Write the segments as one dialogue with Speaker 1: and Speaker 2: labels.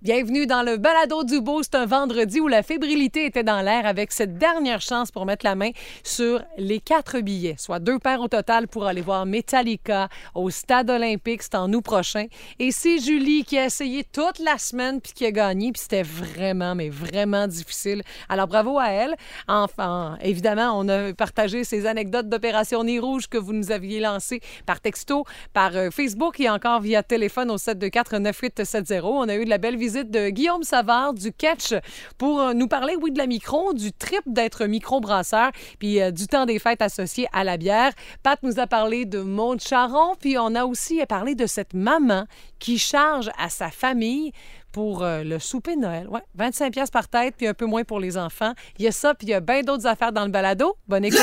Speaker 1: Bienvenue dans le balado du beau. C'est un vendredi où la fébrilité était dans l'air avec cette dernière chance pour mettre la main sur les quatre billets, soit deux paires au total pour aller voir Metallica au Stade olympique. C'est en août prochain. Et c'est Julie qui a essayé toute la semaine puis qui a gagné. Puis c'était vraiment, mais vraiment difficile. Alors bravo à elle. Enfin, évidemment, on a partagé ces anecdotes d'Opération Nez Rouge que vous nous aviez lancées par texto, par euh, Facebook et encore via téléphone au 724 9870. On a eu de la belle visite de Guillaume Savard du Catch pour euh, nous parler, oui, de la micro, du trip d'être micro-brasseur, puis euh, du temps des fêtes associé à la bière. Pat nous a parlé de Mont Charon, puis on a aussi parlé de cette maman qui charge à sa famille pour euh, le souper de Noël. Ouais, 25 pièces par tête, puis un peu moins pour les enfants. Il y a ça, puis il y a bien d'autres affaires dans le balado. Bonne écoute.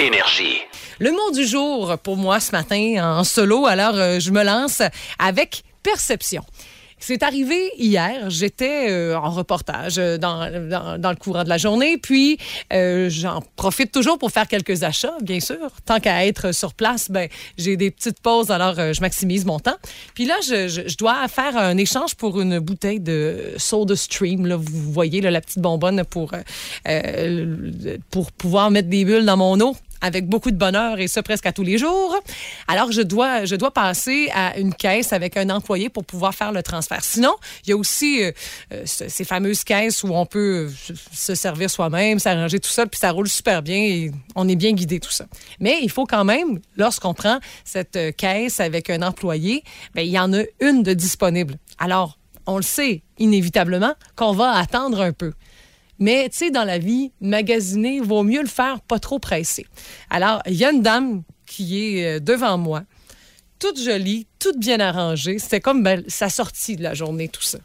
Speaker 2: Énergie.
Speaker 1: Le mot du jour pour moi ce matin en solo, alors je me lance avec perception. C'est arrivé hier. J'étais euh, en reportage euh, dans, dans, le courant de la journée, puis euh, j'en profite toujours pour faire quelques achats, bien sûr. Tant qu'à être sur place, ben j'ai des petites pauses, alors je maximise mon temps. Puis là, je, dois faire un échange pour une bouteille de Soda Stream. Là, vous voyez la petite bonbonne pour pour pouvoir mettre des bulles dans mon eau avec beaucoup de bonheur et ça presque à tous les jours. Alors, je dois, je dois passer à une caisse avec un employé pour pouvoir faire le transfert. Sinon, il y a aussi euh, euh, ces fameuses caisses où on peut se servir soi-même, s'arranger tout seul, puis ça roule super bien et on est bien guidé tout ça. Mais il faut quand même, lorsqu'on prend cette euh, caisse avec un employé, bien, il y en a une de disponible. Alors, on le sait inévitablement qu'on va attendre un peu. Mais, tu sais, dans la vie, magasiner, vaut mieux le faire pas trop pressé. Alors, il y a une dame qui est euh, devant moi, toute jolie, toute bien arrangée. C'était comme ben, sa sortie de la journée, tout ça.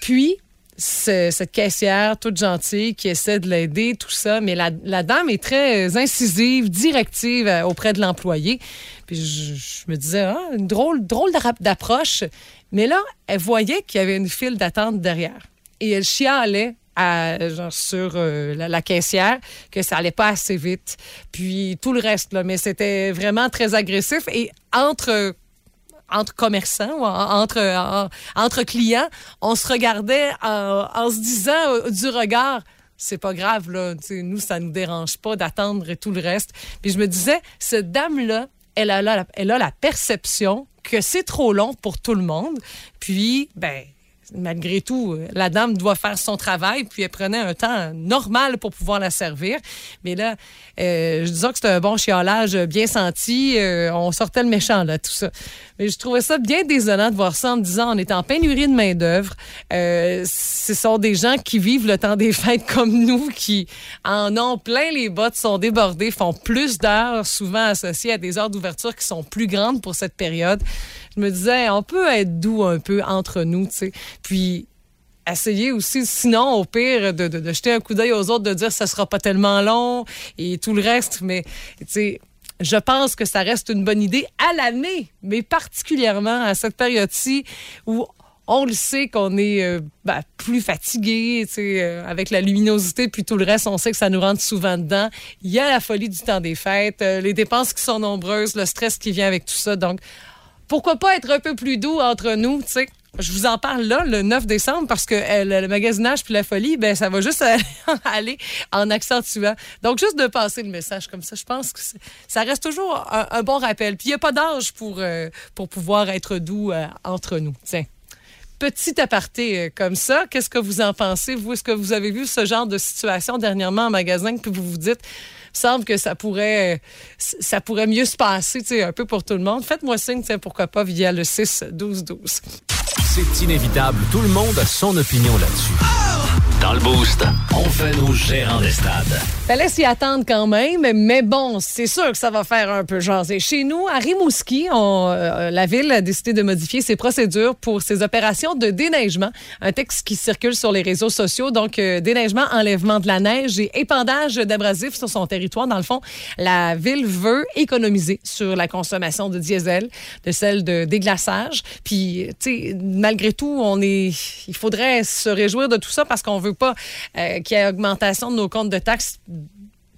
Speaker 1: Puis, cette caissière toute gentille qui essaie de l'aider, tout ça, mais la, dame est très incisive, directive euh, auprès de l'employé. Puis je, me disais, ah, une drôle, drôle d'approche. Mais là, elle voyait qu'il y avait une file d'attente derrière. Et elle chialait genre, sur euh, la, caissière que ça allait pas assez vite. Puis tout le reste, là, mais c'était vraiment très agressif. Et entre entre commerçants ou entre, entre clients, on se regardait en, se disant euh, du regard, c'est pas grave, là, nous, ça nous dérange pas d'attendre et tout le reste. Puis je me disais, cette dame-là, elle a, elle a la perception que c'est trop long pour tout le monde. Puis, ben, malgré tout, la dame doit faire son travail, puis elle prenait un temps normal pour pouvoir la servir. Mais là, euh, je disais que c'était un bon chiolage bien senti. Euh, on sortait le méchant, là, tout ça. Mais je trouvais ça bien désolant de voir ça en me disant on est en pénurie de main-d'œuvre. Euh, ce sont des gens qui vivent le temps des fêtes comme nous, qui en ont plein les bottes, sont débordés, font plus d'heures, souvent associées à des heures d'ouverture qui sont plus grandes pour cette période je me disais, on peut être doux un peu entre nous, tu sais. Puis essayer aussi, sinon, au pire, de, de, jeter un coup d'œil aux autres, de dire ça sera pas tellement long et tout le reste. Mais, tu sais, je pense que ça reste une bonne idée à l'année, mais particulièrement à cette période-ci où on le sait qu'on est euh, ben, plus fatigué, euh, avec la luminosité, puis tout le reste, on sait que ça nous rentre souvent dedans. Il y a la folie du temps des fêtes, euh, les dépenses qui sont nombreuses, le stress qui vient avec tout ça. Donc, pourquoi pas être un peu plus doux entre nous, tu sais? Je vous en parle là, le 9 décembre, parce que euh, le magasinage puis la folie, ben ça va juste aller en accentuant. Donc, juste de passer le message comme ça, je pense que ça reste toujours un, bon rappel. Puis, il n'y a pas d'âge pour, euh, pouvoir être doux euh, entre nous. Tiens petit aparté comme ça. Qu'est-ce que vous en pensez? Vous, est-ce que vous avez vu ce genre de situation dernièrement en magasin, puis vous vous dites, semble que ça pourrait, ça pourrait mieux se passer, tu sais, un peu pour tout le monde. Faites-moi signe, pourquoi pas, via le 6-12-12.
Speaker 2: C'est inévitable. Tout le monde a son opinion là-dessus. Dans le boost, on fait nos gérants des stades.
Speaker 1: Fallait s'y attendre quand même, mais bon, c'est sûr que ça va faire un peu jaser. Chez nous, à Rimouski, euh, la ville a décidé de modifier ses procédures pour ses opérations de déneigement. Un texte qui circule sur les réseaux sociaux. Donc, euh, déneigement, enlèvement de la neige et épandage d'abrasifs sur son territoire. Dans le fond, la ville veut économiser sur la consommation de diesel, de celle de déglaçage. Puis, tu sais, malgré tout, on est, il faudrait se réjouir de tout ça parce qu'on veut pas euh, qu'il y ait augmentation de nos comptes de taxes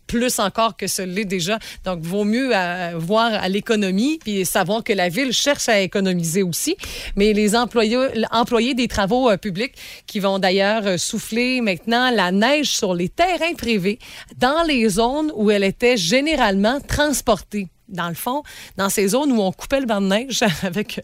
Speaker 1: plus encore que ce l'est déjà. Donc, vaut mieux euh, voir à l'économie puis savoir que la ville cherche à économiser aussi. Mais les employés, des travaux euh, publics qui vont d'ailleurs souffler maintenant la neige sur les terrains privés dans les zones où elle était généralement transportée dans le fond, dans ces zones où on coupait le banc de neige avec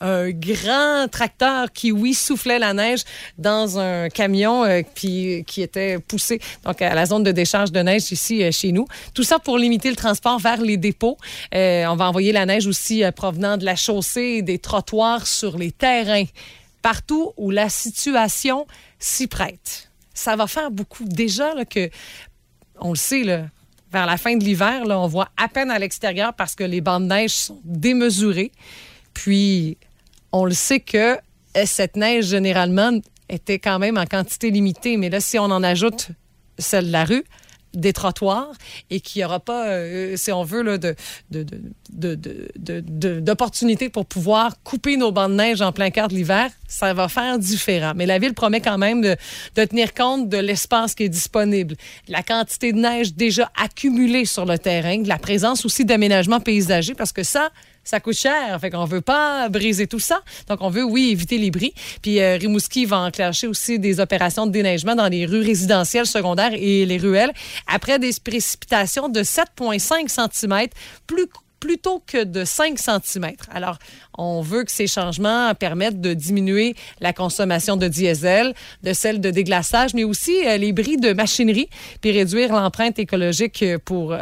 Speaker 1: un grand tracteur qui, oui, soufflait la neige dans un camion euh, qui était poussé donc à la zone de décharge de neige ici euh, chez nous. Tout ça pour limiter le transport vers les dépôts. Euh, on va envoyer la neige aussi provenant de la chaussée des trottoirs sur les terrains, partout où la situation s'y prête. Ça va faire beaucoup. Déjà là, que, on le sait, là, vers la fin de l'hiver, on voit à peine à l'extérieur parce que les bandes de neige sont démesurées. Puis, on le sait que euh, cette neige, généralement, était quand même en quantité limitée. Mais là, si on en ajoute celle de la rue, des trottoirs et qu'il n'y aura pas, euh, si on veut, là, de, d'opportunités pour pouvoir couper nos bancs de neige en plein quart de l'hiver, ça va faire différent. Mais la ville promet quand même de, tenir compte de l'espace qui est disponible, la quantité de neige déjà accumulée sur le terrain, de la présence aussi d'aménagements paysagers, parce que ça, ça coûte cher. Fait qu'on veut pas briser tout ça. Donc, on veut, oui, éviter les bris. Puis, euh, Rimouski va enclencher aussi des opérations de déneigement dans les rues résidentielles, secondaires et les ruelles après des précipitations de 7,5 cm plus plutôt que de 5 cm. Alors, on veut que ces changements permettent de diminuer la consommation de diesel, de celle de déglaçage, mais aussi euh, les bris de machinerie, puis réduire l'empreinte écologique pour euh,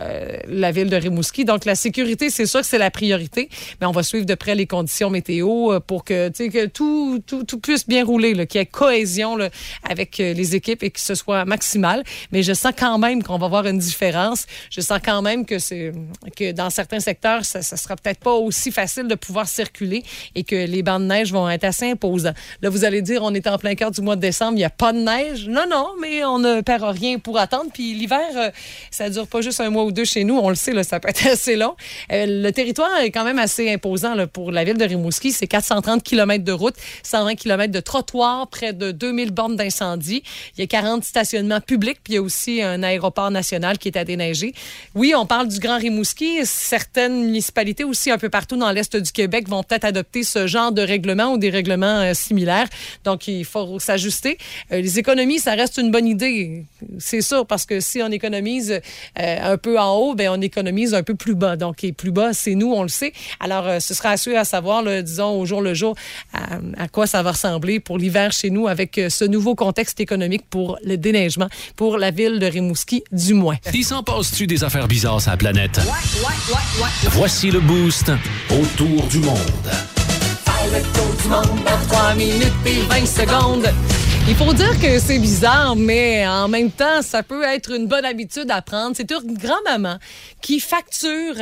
Speaker 1: la ville de Rimouski. Donc, la sécurité, c'est sûr que c'est la priorité, mais on va suivre de près les conditions météo euh, pour que, que tout, tout, tout, puisse bien rouler, qu'il y ait cohésion là, avec les équipes et que ce soit maximal. Mais je sens quand même qu'on va voir une différence. Je sens quand même que, que dans certains secteurs, ça, ça sera peut-être pas aussi facile de pouvoir circuler et que les bancs de neige vont être assez imposants. Là, vous allez dire, on est en plein cœur du mois de décembre, il n'y a pas de neige. Non, non, mais on ne perd rien pour attendre. Puis l'hiver, euh, ça dure pas juste un mois ou deux chez nous. On le sait, ça peut être assez long. Euh, le territoire est quand même assez imposant pour la ville de Rimouski. C'est 430 km de route, 120 km de trottoir, près de 2000 bornes d'incendie. Il y a 40 stationnements publics, puis il y a aussi un aéroport national qui est à déneiger. Oui, on parle du Grand Rimouski. Certaines municipalités aussi un peu partout dans l'est du Québec vont adopter ce genre de règlement ou des règlements euh, similaires. Donc, il faut s'ajuster. Euh, les économies, ça reste une bonne idée. C'est sûr, parce que si on économise euh, un peu en haut, ben on économise un peu plus bas. Donc, et plus bas, c'est nous, on le sait. Alors, ce sera à à savoir, disons, au jour le jour, à, quoi ça va ressembler pour l'hiver chez nous avec ce nouveau contexte économique pour le déneigement pour la ville de Rimouski, du moins.
Speaker 2: Il s'en passe-tu des affaires bizarres à la planète? Ouais, ouais, ouais, Voici le boost autour du monde.
Speaker 1: Faire le tour du monde dans 3 minutes et 20 secondes. Il faut dire que c'est bizarre, mais en même temps, ça peut être une bonne habitude à prendre. C'est une grand-maman qui facture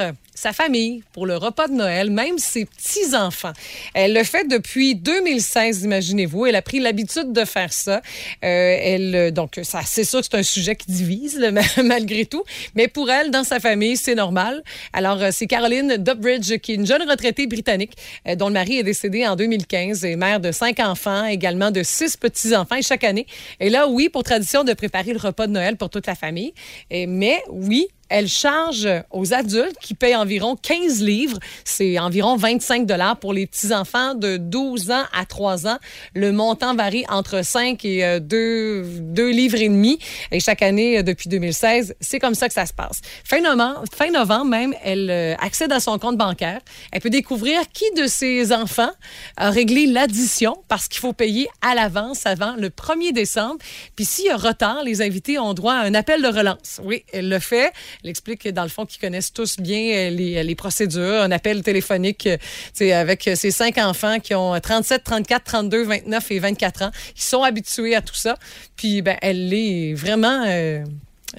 Speaker 1: sa famille pour le repas de Noël, même ses petits-enfants. Elle le fait depuis 2016, imaginez-vous. Elle a pris l'habitude de faire ça. Euh, elle, donc, ça, c'est sûr que c'est un sujet qui divise, malgré tout. Mais pour elle, dans sa famille, c'est normal. Alors, euh, c'est Caroline Dubridge, qui est une jeune retraitée britannique, euh, dont le mari est décédé en 2015, et mère de cinq enfants, également de six petits-enfants. Chaque année, et là, oui, pour tradition de préparer le repas de Noël pour toute la famille. Et, mais oui, elle charge aux adultes qui payent environ 15 livres. C'est environ 25 dollars pour les petits-enfants de 12 ans à 3 ans. Le montant varie entre 5 et 2, euh, livres et demi. Et chaque année, euh, depuis 2016, c'est comme ça que ça se passe. Fin novembre, fin novembre même, elle euh, accède à son compte bancaire. Elle peut découvrir qui de ses enfants a réglé l'addition parce qu'il faut payer à l'avance avant le 1er décembre. Puis s'il y a retard, les invités ont droit à un appel de relance. Oui, elle le fait. Elle explique, dans le fond, qu'ils connaissent tous bien euh, les, les, procédures. Un appel téléphonique euh, avec ses cinq enfants qui ont 37, 34, 32, 29 et 24 ans, qui sont habitués à tout ça. Puis, ben, elle est vraiment...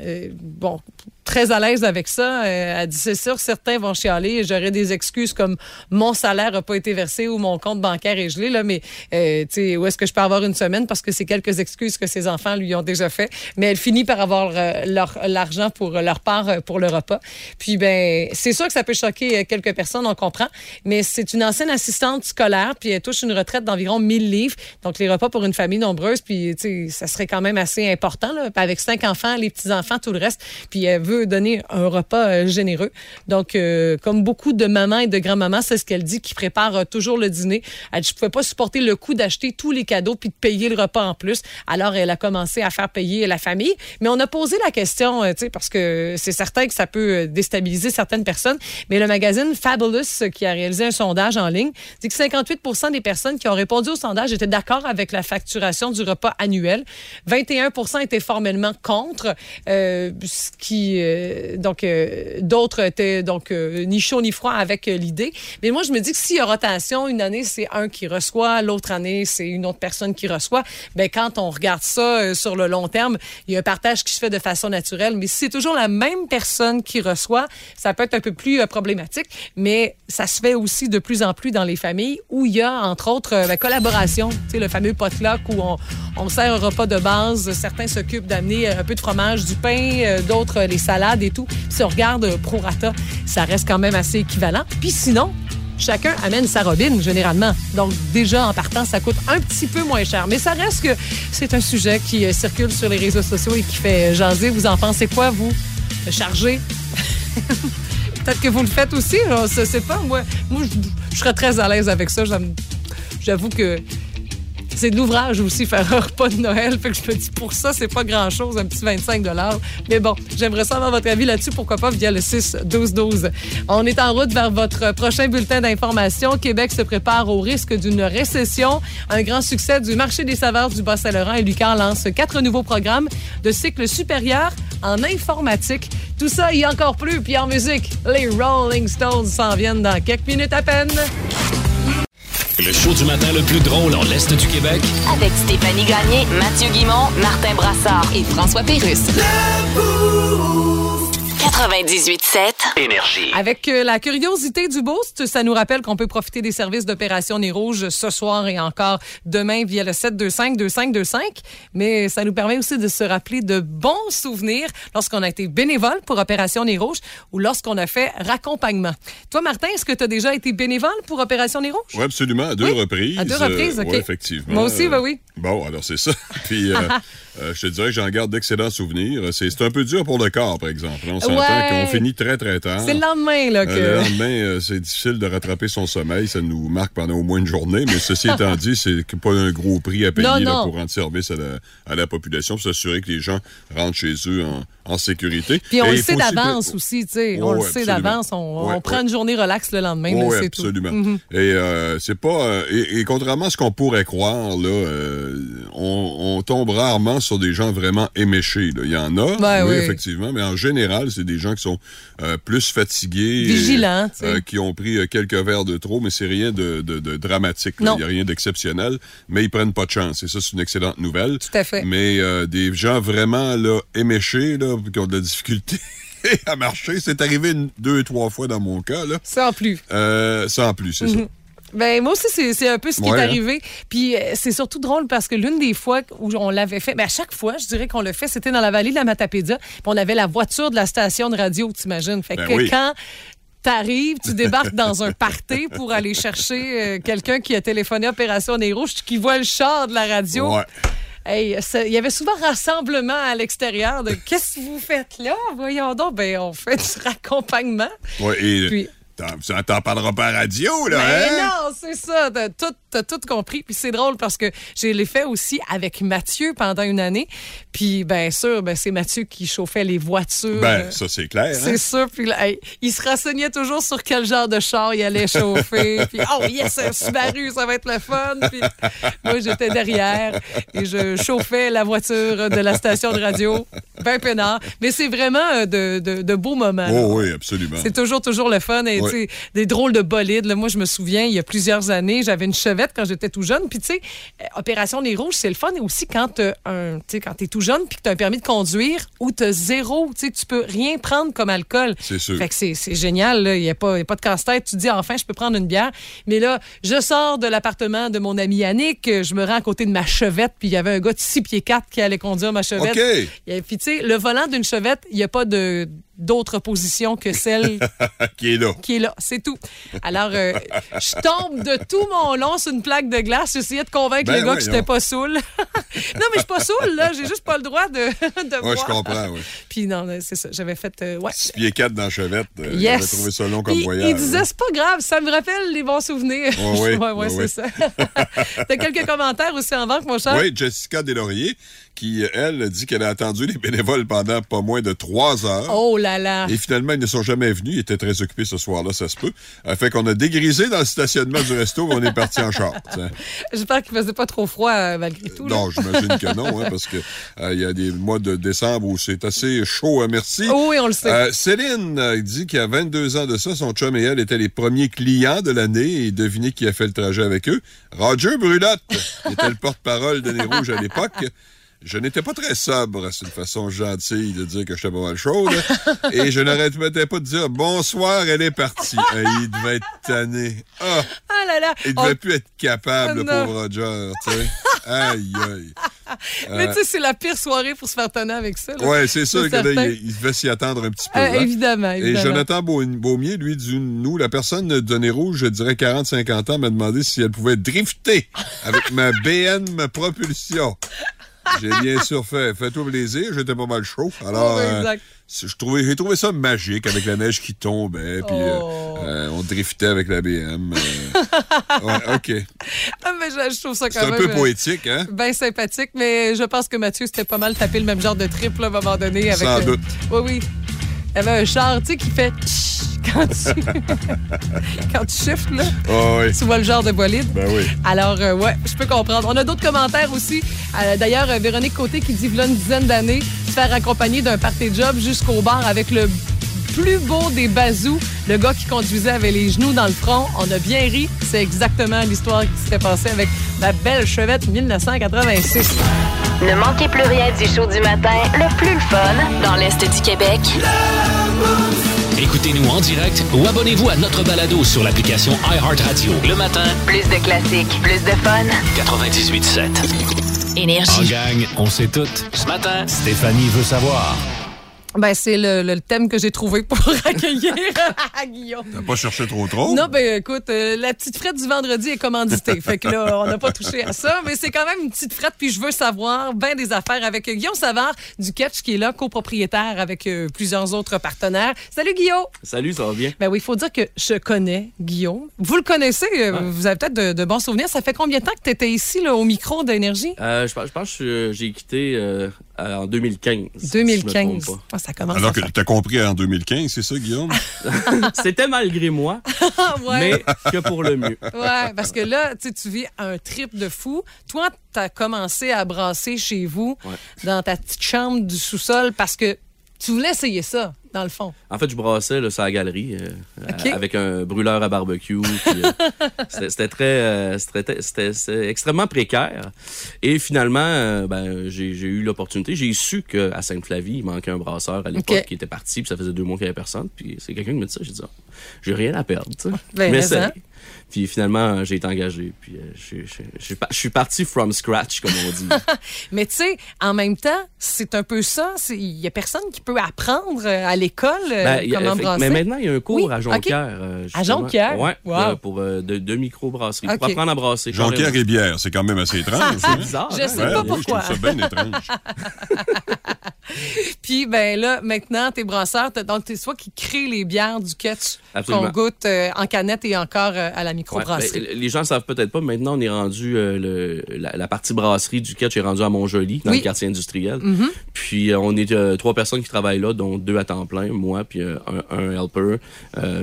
Speaker 1: Euh, bon, très à l'aise avec ça. Euh, elle dit, c'est sûr, certains vont chialer. J'aurais des excuses comme mon salaire n'a pas été versé ou mon compte bancaire est gelé, là, mais euh, où est-ce que je peux avoir une semaine? Parce que c'est quelques excuses que ses enfants lui ont déjà fait. Mais elle finit par avoir euh, leur, l'argent pour leur part pour le repas. Puis, ben, c'est sûr que ça peut choquer quelques personnes, on comprend, mais c'est une ancienne assistante scolaire, puis elle touche une retraite d'environ 1000 livres. Donc, les repas pour une famille nombreuse, puis, ça serait quand même assez important, là, avec cinq enfants, les petits-enfants, tout le reste. Puis, elle veut donner un repas euh, généreux. Donc, euh, comme beaucoup de mamans et de grands-mamans, c'est ce qu'elle dit, qui prépare euh, toujours le dîner. Elle dit, je pouvais pas supporter le coût d'acheter tous les cadeaux puis de payer le repas en plus. Alors, elle a commencé à faire payer la famille. Mais on a posé la question, tu sais, parce que c'est certain que ça peut déstabiliser certaines personnes. Mais le magazine Fabulous, qui a réalisé un sondage en ligne, dit que 58 des personnes qui ont répondu au sondage étaient d'accord avec la facturation du repas annuel. 21 étaient formellement contre, ce qui euh, donc euh, d'autres étaient donc euh, ni chaud ni froid avec l'idée. Mais moi je me dis que s'il y a rotation, une année c'est un qui reçoit, l'autre année c'est une autre personne qui reçoit. Ben quand on regarde ça sur le long terme, il y a un partage qui se fait de façon naturelle. Mais si c'est toujours la même personne qui reçoit, ça peut être un peu plus problématique. Mais ça se fait aussi de plus en plus dans les familles où il y a entre autres euh, ben, collaboration. Tu sais le fameux potluck où on, sert un repas de base. Certains s'occupent d'amener un peu de fromage, du pain, d'autres les salades et tout. Si on regarde euh, pro rata, ça reste quand même assez équivalent. Puis sinon, chacun amène sa robine généralement. Donc déjà en partant, ça coûte un petit peu moins cher. Mais ça reste que c'est un sujet qui euh, circule sur les réseaux sociaux et qui fait euh, jaser. Vous en pensez quoi, vous? Chargé? Peut-être que vous le faites aussi, je sais- pas. Moi, moi je, serais très à l'aise avec ça. J'avoue que c'est de l'ouvrage aussi, faire un repas de Noël. Fait que je me dis, pour ça, c'est pas grand-chose, un petit 25 Mais bon, j'aimerais savoir votre avis là-dessus. Pourquoi pas via le 6-12-12. On est en route vers votre prochain bulletin d'information. Québec se prépare au risque d'une récession. Un grand succès du marché des saveurs du Bas-Saint-Laurent et Lucan lance quatre nouveaux programmes de cycle supérieur en informatique. Tout ça et encore plus. Puis en musique, les Rolling Stones s'en viennent dans quelques minutes à peine.
Speaker 2: Le show du matin le plus drôle en l'Est du Québec
Speaker 3: Avec Stéphanie Gagné, Mathieu Guimont, Martin Brassard et François Pérusse. 98.7.
Speaker 2: Énergie.
Speaker 1: Avec euh, la curiosité du Boost, ça nous rappelle qu'on peut profiter des services d'opération Nez Rouge ce soir et encore demain via le 725-2525. Mais ça nous permet aussi de se rappeler de bons souvenirs lorsqu'on a été bénévole pour Opération Nez Rouge ou lorsqu'on a fait raccompagnement. Toi, Martin, est-ce que tu as déjà été bénévole pour Opération Nez Rouge?
Speaker 4: Oui, absolument, à deux
Speaker 1: Oui,
Speaker 4: reprises.
Speaker 1: à deux reprises,
Speaker 4: Euh,
Speaker 1: OK.
Speaker 4: ouais, effectivement.
Speaker 1: Moi aussi, ben oui.
Speaker 4: Bon, alors c'est ça. Puis, euh, euh, je te dirais que j'en garde d'excellents souvenirs. C'est c'est un peu dur pour le corps, par exemple. On
Speaker 1: Ouais.
Speaker 4: qu'on finit très, très tard.
Speaker 1: C'est le lendemain, là, que...
Speaker 4: Euh, le lendemain, euh, c'est difficile de rattraper son sommeil. Ça nous marque pendant au moins une journée. Mais ceci étant dit, c'est que pas un gros prix à payer
Speaker 1: Non,
Speaker 4: là, pour rendre service à la, à la population, pour s'assurer que les gens rentrent chez eux en, en sécurité.
Speaker 1: Puis on le sait d'avance
Speaker 4: que-
Speaker 1: aussi, tu sais. On le sait
Speaker 4: absolument.
Speaker 1: d'avance. On, prend une journée relax le lendemain,
Speaker 4: Oui,
Speaker 1: c'est tout.
Speaker 4: absolument.
Speaker 1: Mhm.
Speaker 4: Et euh, c'est pas. euh, et, et contrairement à ce qu'on pourrait croire, là, euh, on, on tombe rarement sur des gens vraiment éméchés. là. Il y en a, oui,
Speaker 1: oui.
Speaker 4: effectivement, mais en général, c'est des gens qui sont euh, plus fatigués,
Speaker 1: Vigilants, tu sais.
Speaker 4: euh, qui ont pris euh, quelques verres de trop, mais c'est rien de, de- de dramatique. Il n'y a rien d'exceptionnel, mais ils prennent pas de chance. Et ça, c'est une excellente nouvelle.
Speaker 1: Tout à fait.
Speaker 4: Mais euh, des gens vraiment là, éméchés, là, qui ont de la difficulté à marcher, c'est arrivé une- deux, trois fois dans mon cas. Là.
Speaker 1: Sans plus.
Speaker 4: Euh, sans plus, c'est ça.
Speaker 1: Ben, moi aussi, c'est c'est un peu ce qui
Speaker 4: Ouais,
Speaker 1: est
Speaker 4: hein.
Speaker 1: arrivé. Puis euh, c'est surtout drôle parce que l'une des fois où on l'avait fait, ben, à chaque fois, je dirais qu'on le fait, c'était dans la vallée de la Matapédia. Puis on avait la voiture de la station de radio, t'imagines? Fait
Speaker 4: Ben
Speaker 1: que
Speaker 4: oui.
Speaker 1: quand t'arrives, tu débarques dans un party pour aller chercher euh, quelqu'un qui a téléphoné Opération Nez Rouge, qui voit le char de la radio.
Speaker 4: Ouais.
Speaker 1: Hey, ça- il y avait souvent rassemblement à l'extérieur de qu'est-ce que vous faites là? Voyons donc, ben on fait du raccompagnement.
Speaker 4: Ouais, et
Speaker 1: Puis-
Speaker 4: ça t'en parlera pas à radio, là,
Speaker 1: Mais
Speaker 4: hein?
Speaker 1: non, c'est ça. T'as tout, tout compris. Puis c'est drôle parce que j'ai l'ai fait aussi avec Mathieu pendant une année. Puis bien sûr, ben, c'est Mathieu qui chauffait les voitures.
Speaker 4: Ben, ça, c'est clair.
Speaker 1: C'est
Speaker 4: hein?
Speaker 1: sûr. Puis là, il se renseignait toujours sur quel genre de char il allait chauffer. puis, oh yes, un Subaru, ça va être le fun. Puis moi, j'étais derrière et je chauffais la voiture de la station de radio. Ben peinard. Mais c'est vraiment euh, de, de, de beaux moments.
Speaker 4: Oh, oui, absolument.
Speaker 1: C'est toujours, toujours le fun. Et, Des drôles de bolides. là. Moi, je me souviens, il y a plusieurs années, j'avais une chevette quand j'étais tout jeune. Puis, tu sais, euh, Opération Nez Rouge, c'est le fun. Et aussi, quand tu es tout jeune puis que tu as un permis de conduire ou tu as zéro, tu sais, tu peux rien prendre comme alcool.
Speaker 4: C'est sûr.
Speaker 1: Fait que c'est génial. là. Il n'y a, pas y a pas de casse-tête. Tu te dis, enfin, je peux prendre une bière. Mais là, je sors de l'appartement de mon ami Yannick. Je me rends à côté de ma chevette. Puis, il y avait un gars de 6 pieds 4 qui allait conduire ma chevette.
Speaker 4: OK.
Speaker 1: Et Puis, tu sais, le volant d'une chevette, il n'y a pas de d'autre position que celle
Speaker 4: Qui est là.
Speaker 1: qui est là. C'est tout. Alors, euh, je tombe de tout mon long sur une plaque de glace. J'essayais de convaincre
Speaker 4: Ben
Speaker 1: les gars que
Speaker 4: voyons.
Speaker 1: j'étais pas saoul. Non, mais je suis pas saoule, là. J'ai juste pas le droit de, de
Speaker 4: Ouais, je comprends, oui.
Speaker 1: Puis non, c'est ça. J'avais fait. euh, ouais.
Speaker 4: Six pieds quatre dans la chevette. euh,
Speaker 1: Yes.
Speaker 4: J'avais trouvé ça long comme
Speaker 1: Puis,
Speaker 4: voyage.
Speaker 1: Il disait, c'est pas grave, ça me rappelle les bons souvenirs.
Speaker 4: Ouais, ouais,
Speaker 1: ouais,
Speaker 4: ouais,
Speaker 1: c'est
Speaker 4: ouais.
Speaker 1: ça. T'as quelques commentaires aussi en banque, mon cher?
Speaker 4: Oui, Jessica Deslauriers, qui, elle, dit qu'elle a attendu les bénévoles pendant pas moins de trois heures.
Speaker 1: Oh là là.
Speaker 4: Et finalement, ils ne sont jamais venus. Ils étaient très occupés ce soir-là, ça se peut. Fait qu'on a dégrisé dans le stationnement du resto, mais on est parti en short. hein.
Speaker 1: J'espère qu'il faisait pas trop froid euh, malgré tout. là.
Speaker 4: Non, j'imagine que non, hein, parce que euh, il y a des mois de décembre où c'est assez chaud, hein, merci.
Speaker 1: Oh oui, on le sait.
Speaker 4: Euh, Céline dit qu'il y a 22 ans de ça, son chum et elle étaient les premiers clients de l'année et devinez qui a fait le trajet avec eux. Roger Brulotte, qui était le porte-parole de Nez Rouge à l'époque. Je n'étais pas très sobre, c'est une façon gentille de dire que j'étais pas mal chaude. Et je n'arrêtais pas de dire bonsoir, elle est partie. Il devait être tanné. Ah,
Speaker 1: Ah là là.
Speaker 4: il
Speaker 1: On-
Speaker 4: devait plus être capable, le pauvre Roger, tu sais. Aïe, aïe.
Speaker 1: Mais tu sais, c'est la pire soirée pour se faire tonner avec ça.
Speaker 4: Ouais, c'est sûr
Speaker 1: certain.
Speaker 4: il, devait s'y attendre un petit peu.
Speaker 1: Euh,
Speaker 4: hein.
Speaker 1: évidemment,
Speaker 4: Et. Jonathan Beaumier, lui, dit nous, la personne de Nez Rouge, je dirais 40-50 ans, m'a demandé si elle pouvait drifter avec ma BM propulsion. J'ai bien sûr fait. Fais-toi plaisir, j'étais pas mal chaud. Alors,
Speaker 1: Oh,
Speaker 4: euh,
Speaker 1: exact.
Speaker 4: c'est- je trouvais, j'ai trouvé ça magique avec la neige qui tombait, puis euh,
Speaker 1: Oh.
Speaker 4: euh, on driftait avec la BM. euh. ouais, OK.
Speaker 1: Ah, mais je, je trouve ça quand
Speaker 4: C'est un
Speaker 1: même.
Speaker 4: peu
Speaker 1: euh,
Speaker 4: poétique, hein?
Speaker 1: Bien sympathique, mais je pense que Mathieu s'était pas mal tapé le même genre de trip là, à un moment donné. Avec,
Speaker 4: Sans
Speaker 1: euh,
Speaker 4: doute.
Speaker 1: Oui, oui. Il y avait un char, tu sais, qui fait quand tu, quand tu shifts, là.
Speaker 4: Oui.
Speaker 1: Tu vois le genre de bolide.
Speaker 4: Ben oui.
Speaker 1: Alors, euh, ouais, je peux comprendre. On a d'autres commentaires aussi. Euh, D'ailleurs, euh, Véronique Côté qui dit, voilà une dizaine d'années, se faire accompagner d'un party job jusqu'au bar avec le plus beau des bazous, le gars qui conduisait avait les genoux dans le front. On a bien ri. C'est exactement l'histoire qui s'était passée avec ma belle chevette 1986.
Speaker 3: Ne manquez plus rien du show du matin, le plus le fun dans l'Est du Québec.
Speaker 2: Écoutez-nous en direct ou abonnez-vous à notre balado sur l'application iHeartRadio. Le matin,
Speaker 3: Plus de classiques, plus de fun.
Speaker 2: 98.7. En
Speaker 3: Énergie.
Speaker 2: gang, on sait tout. Ce matin, Stéphanie veut savoir.
Speaker 1: Ben, c'est le, le thème que j'ai trouvé pour accueillir Guillaume.
Speaker 4: T'as pas cherché trop trop?
Speaker 1: Non, ben écoute, euh, la petite frette du vendredi est commanditée. fait que là, on n'a pas touché à ça, mais c'est quand même une petite frette, puis je veux savoir bien des affaires avec Guillaume Savard du Catch, qui est là, copropriétaire avec euh, plusieurs autres partenaires. Salut Guillaume!
Speaker 5: Salut, ça va bien?
Speaker 1: Ben oui, il faut dire que je connais Guillaume. Vous le connaissez, euh, vous avez peut-être de, de bons souvenirs. Ça fait combien de temps que tu étais ici, là, au micro d'énergie?
Speaker 5: Euh, je, pense- je pense que j'ai quitté euh, en 2015. si je me
Speaker 1: 2015.
Speaker 5: trompe
Speaker 1: Ah, ça commence
Speaker 4: Alors
Speaker 1: à
Speaker 4: que
Speaker 1: faire.
Speaker 4: t'as compris en 2015, c'est ça, Guillaume?
Speaker 5: C'était malgré moi,
Speaker 1: Ah, ouais.
Speaker 5: mais que pour le mieux.
Speaker 1: Ouais, parce que là, tu tu vis un trip de fou. Toi, tu as commencé à brasser chez vous,
Speaker 5: Ouais.
Speaker 1: dans ta petite chambre du sous-sol, parce que tu voulais essayer ça, dans le fond.
Speaker 5: En fait, je brassais là, sur la galerie euh, avec un brûleur à barbecue. euh, c'était très, euh, c'était extrêmement précaire. Et finalement, euh, ben, j'ai eu l'opportunité. J'ai su qu'à Sainte-Flavie, il manquait un brasseur à l'époque qui était parti. Puis ça faisait deux mois qu'il n'y avait personne. Puis c'est quelqu'un qui me dit ça. J'ai dit, Ah, j'ai rien à perdre.
Speaker 1: Ben, mais
Speaker 5: m'essaye. Puis finalement, euh, j'ai été engagé. Puis euh, je suis parti from scratch, comme on dit.
Speaker 1: Mais tu sais, en même temps, c'est un peu ça. Il y a personne qui peut apprendre euh, à l'école
Speaker 5: Ben,
Speaker 1: comment brasser.
Speaker 5: mais maintenant, il y a un cours
Speaker 1: Oui,
Speaker 5: à. Jonquière.
Speaker 1: À. Jonquière?
Speaker 5: Ouais,
Speaker 1: Wow.
Speaker 5: pour euh, de, de microbrasserie.
Speaker 1: OK.
Speaker 5: Pour apprendre à brasser.
Speaker 4: Jonquière
Speaker 5: carrément.
Speaker 4: et bière, c'est quand même assez étrange. hein?
Speaker 5: C'est bizarre.
Speaker 1: Je
Speaker 5: hein?
Speaker 1: sais
Speaker 4: Ouais,
Speaker 1: pas
Speaker 4: oui,
Speaker 1: pourquoi.
Speaker 4: Je trouve ça bien étrange.
Speaker 1: Puis, ben là, maintenant, t'es brasseur. t'as- Donc, t'es toi qui crée les bières du catch qu'on goûte euh, en canette et encore euh, à la
Speaker 5: Ouais,
Speaker 1: microbrasserie.
Speaker 5: ben, les gens ne savent peut-être pas, maintenant, on est rendu, euh, le, la, la partie brasserie du catch est rendue à Montjoli, dans
Speaker 1: Oui.
Speaker 5: le quartier industriel.
Speaker 1: Mm-hmm.
Speaker 5: Puis, euh, on est euh, trois personnes qui travaillent là, dont deux à temps plein, moi, puis un, un helper,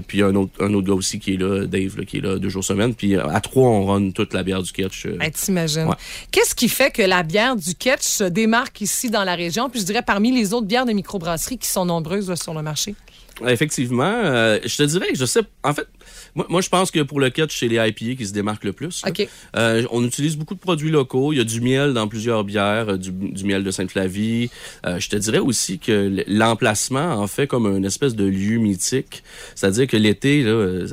Speaker 5: puis un autre, un autre gars aussi qui est là, Dave, là, qui est là deux jours semaine. Puis, à trois, on run toute la bière du catch.
Speaker 1: Ben, t'imagines.
Speaker 5: Ouais.
Speaker 1: Qu'est-ce qui fait que la bière du Ketch se démarque ici dans la région, puis je dirais parmi les autres bières de microbrasserie qui sont nombreuses là, sur le marché?
Speaker 5: Effectivement, euh, je te dirais, je sais, en fait, moi, moi je pense que pour le catch, c'est les IPA qui se démarquent le plus. Euh, on utilise beaucoup de produits locaux. Il y a du miel dans plusieurs bières, euh, du, du miel de Sainte-Flavie. Euh, je te dirais aussi que l'emplacement en fait comme une espèce de lieu mythique. C'est-à-dire que l'été,